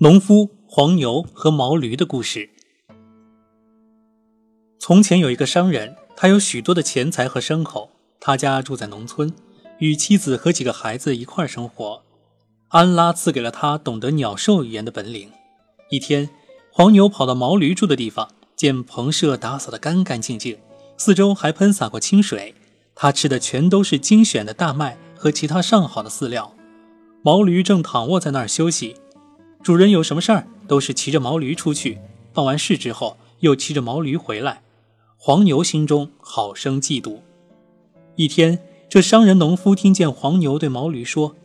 农夫、黄牛和毛驴的故事。从前有一个商人，他有许多的钱财和牲口，他家住在农村，与妻子和几个孩子一块生活。安拉赐给了他懂得鸟兽语言的本领。一天，黄牛跑到毛驴住的地方，见棚舍打扫得干干净净，四周还喷洒过清水。他吃的全都是精选的大麦和其他上好的饲料。毛驴正躺卧在那儿休息。主人有什么事儿，都是骑着毛驴出去，办完事之后又骑着毛驴回来。黄牛心中好生嫉妒。一天，这商人农夫听见黄牛对毛驴说：“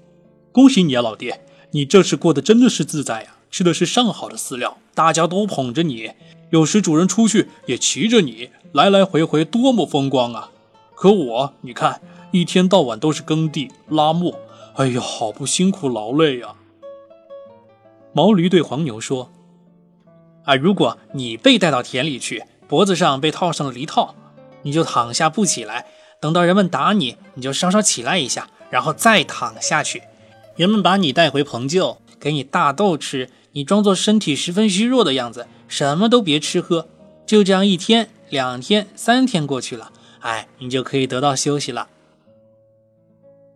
恭喜你啊，老爹，你这是过得真的是自在呀，吃的是上好的饲料，大家都捧着你，有时主人出去也骑着你，来来回回多么风光啊！可我，你看，一天到晚都是耕地拉磨，哎呀，好不辛苦劳累呀。”毛驴对黄牛说：“啊，如果你被带到田里去，脖子上被套上了犁套，你就躺下不起来。等到人们打你，你就稍稍起来一下，然后再躺下去。人们把你带回棚厩，给你大豆吃，你装作身体十分虚弱的样子，什么都别吃喝。就这样，一天、两天、三天过去了，哎，你就可以得到休息了。”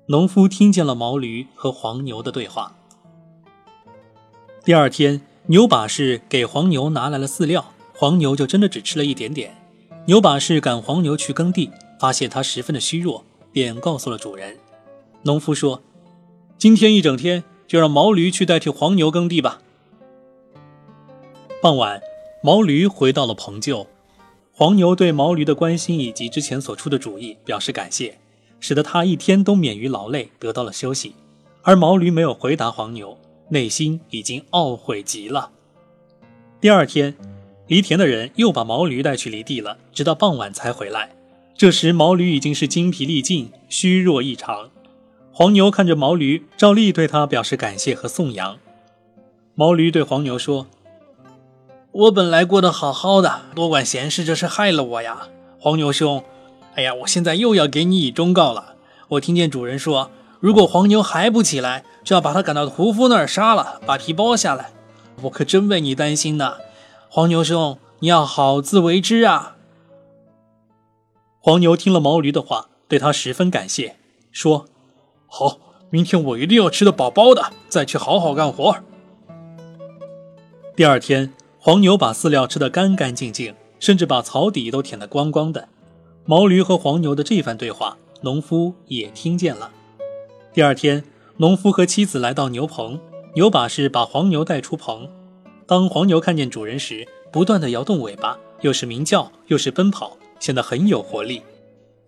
农夫听见了毛驴和黄牛的对话。第二天，牛把式给黄牛拿来了饲料，黄牛就真的只吃了一点点。牛把式赶黄牛去耕地，发现它十分的虚弱，便告诉了主人。农夫说：“今天一整天就让毛驴去代替黄牛耕地吧。”傍晚，毛驴回到了棚厩，黄牛对毛驴的关心以及之前所出的主意表示感谢，使得他一天都免于劳累，得到了休息。而毛驴没有回答黄牛。内心已经懊悔极了。第二天，犁田的人又把毛驴带去犁地了，直到傍晚才回来。这时，毛驴已经是精疲力尽，虚弱异常。黄牛看着毛驴，照例对他表示感谢和颂扬。毛驴对黄牛说：“我本来过得好好的，多管闲事，这是害了我呀，黄牛兄。哎呀，我现在又要给你以忠告了。我听见主人说。”如果黄牛还不起来，就要把他赶到屠夫那儿杀了，把皮剥下来。我可真为你担心呢，黄牛兄，你要好自为之啊！黄牛听了毛驴的话，对他十分感谢，说：“好，明天我一定要吃得饱饱的，再去好好干活。”第二天，黄牛把饲料吃得干干净净，甚至把草底都舔得光光的。毛驴和黄牛的这番对话，农夫也听见了。第二天，农夫和妻子来到牛棚，牛把式把黄牛带出棚。当黄牛看见主人时，不断地摇动尾巴，又是鸣叫，又是奔跑，显得很有活力。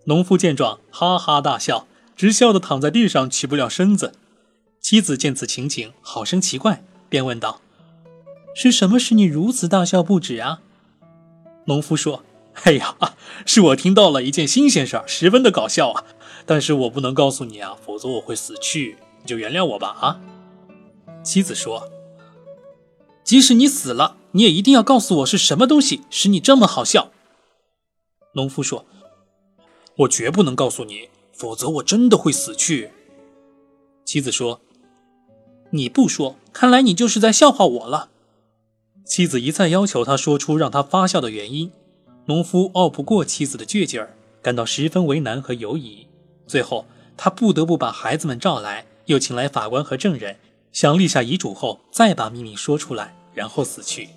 农夫见状，哈哈大笑，直笑得躺在地上起不了身子。妻子见此情景，好生奇怪，便问道：“是什么使你如此大笑不止啊？”农夫说：“哎呀，是我听到了一件新鲜事儿，十分的搞笑啊。”但是我不能告诉你啊，否则我会死去，你就原谅我吧啊！妻子说：“即使你死了，你也一定要告诉我是什么东西使你这么好笑。”农夫说：“我绝不能告诉你，否则我真的会死去。”妻子说：“你不说，看来你就是在笑话我了。”妻子一再要求他说出让他发笑的原因，农夫拗不过妻子的倔劲儿，感到十分为难和犹疑。最后，他不得不把孩子们召来，又请来法官和证人，想立下遗嘱后再把秘密说出来，然后死去。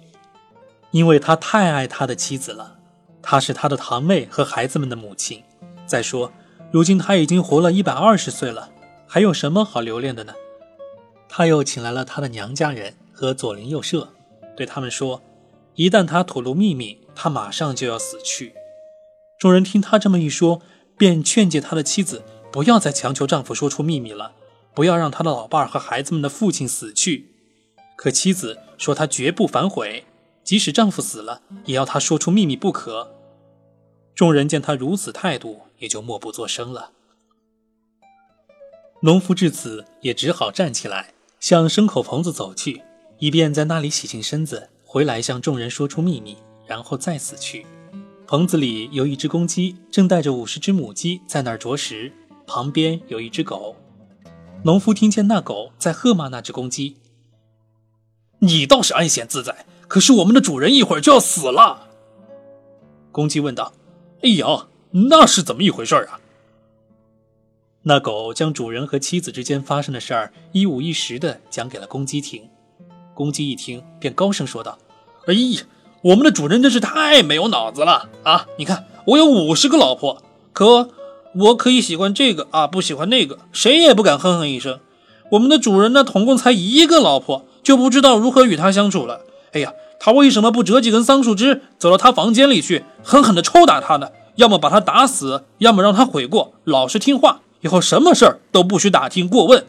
因为他太爱他的妻子了，她是他的堂妹和孩子们的母亲。再说，如今他已经活了一百二十岁了，还有什么好留恋的呢？他又请来了他的娘家人和左邻右舍，对他们说，一旦他吐露秘密，他马上就要死去。众人听他这么一说。便劝诫他的妻子不要再强求丈夫说出秘密了，不要让他的老伴儿和孩子们的父亲死去。可妻子说她绝不反悔，即使丈夫死了，也要他说出秘密不可。众人见他如此态度，也就默不作声了。农夫至此也只好站起来，向牲口棚子走去，以便在那里洗净身子，回来向众人说出秘密，然后再死去。棚子里有一只公鸡，正带着五十只母鸡在那儿啄食。旁边有一只狗。农夫听见那狗在喝骂那只公鸡。你倒是安闲自在，可是我们的主人一会儿就要死了。”公鸡问道：“哎呀，那是怎么一回事啊？”那狗将主人和妻子之间发生的事儿一五一十的讲给了公鸡听。公鸡一听，便高声说道：“哎呀，我们的主人真是太没有脑子了啊！你看，我有五十个老婆，可我可以喜欢这个啊，不喜欢那个，谁也不敢哼哼一声。我们的主人呢，统共才一个老婆，就不知道如何与他相处了。哎呀，他为什么不折几根桑树枝，走到他房间里去，狠狠地抽打他呢？要么把他打死，要么让他悔过，老实听话。”以后什么事儿都不许打听过问。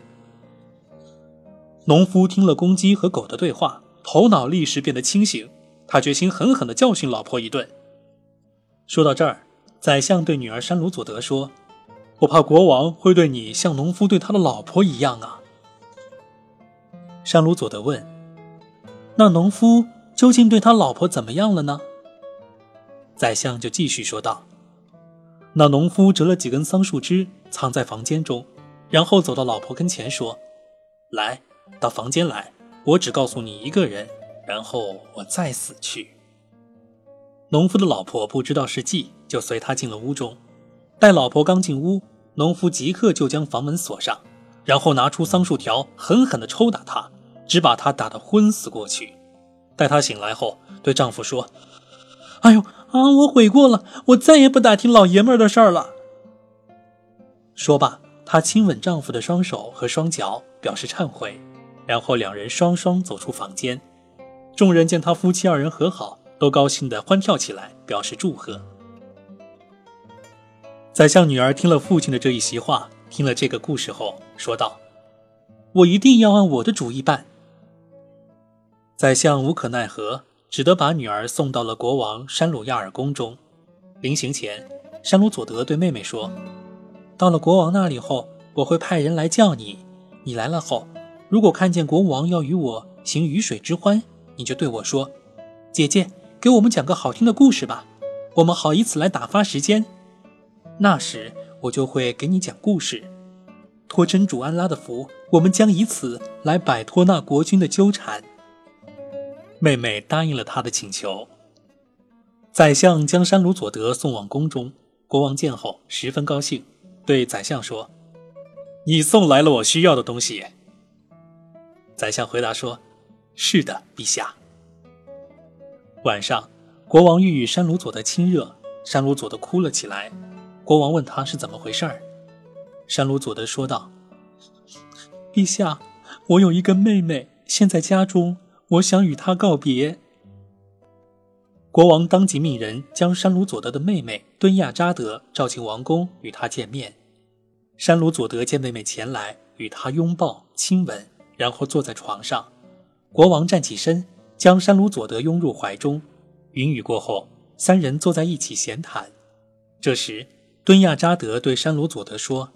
农夫听了公鸡和狗的对话，头脑立时变得清醒，他决心狠狠地教训老婆一顿。说到这儿，宰相对女儿山鲁佐德说：“我怕国王会对你像农夫对他的老婆一样啊。”山鲁佐德问：“那农夫究竟对他老婆怎么样了呢？”宰相就继续说道。那农夫折了几根桑树枝，藏在房间中，然后走到老婆跟前说：“来到房间来，我只告诉你一个人，然后我再死去。”农夫的老婆不知道是计，就随他进了屋中。待老婆刚进屋，农夫即刻就将房门锁上，然后拿出桑树条，狠狠地抽打她，只把她打得昏死过去。待她醒来后，对丈夫说：“哎呦！”啊！我悔过了，我再也不打听老爷们儿的事儿了。说罢，她亲吻丈夫的双手和双脚，表示忏悔，然后两人双双走出房间。众人见他夫妻二人和好，都高兴地欢跳起来，表示祝贺。宰相女儿听了父亲的这一席话，听了这个故事后，说道：“我一定要按我的主意办。”宰相无可奈何。只得把女儿送到了国王山鲁亚尔宫中。临行前，山鲁佐德对妹妹说：“到了国王那里后，我会派人来叫你。你来了后，如果看见国王要与我行鱼水之欢，你就对我说：‘姐姐，给我们讲个好听的故事吧，我们好以此来打发时间。’那时我就会给你讲故事。托真主安拉的福，我们将以此来摆脱那国君的纠缠。”妹妹答应了他的请求。宰相将山鲁佐德送往宫中，国王见后十分高兴，对宰相说：“你送来了我需要的东西。”宰相回答说：“是的，陛下。”晚上，国王欲与山鲁佐德亲热，山鲁佐德哭了起来。国王问他是怎么回事儿，山鲁佐德说道：“陛下，我有一个妹妹，现在家中。”我想与她告别。国王当即命人将山鲁佐德的妹妹敦亚扎德召进王宫与他见面。山鲁佐德见妹妹前来，与她拥抱亲吻，然后坐在床上。国王站起身，将山鲁佐德拥入怀中。云雨过后，三人坐在一起闲谈。这时，敦亚扎德对山鲁佐德说：“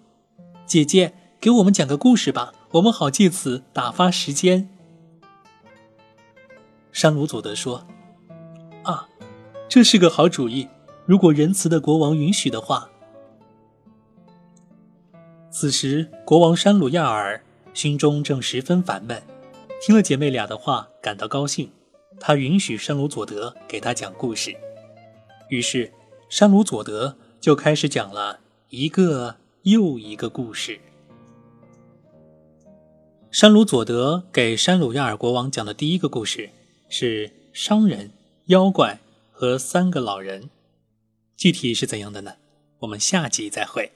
姐姐，给我们讲个故事吧，我们好借此打发时间。”山鲁佐德说：“啊，这是个好主意。如果仁慈的国王允许的话。”此时，国王山鲁亚尔心中正十分烦闷，听了姐妹俩的话，感到高兴。他允许山鲁佐德给他讲故事。于是，山鲁佐德就开始讲了一个又一个故事。山鲁佐德给山鲁亚尔国王讲的第一个故事。是商人、妖怪和三个老人，具体是怎样的呢？我们下集再会。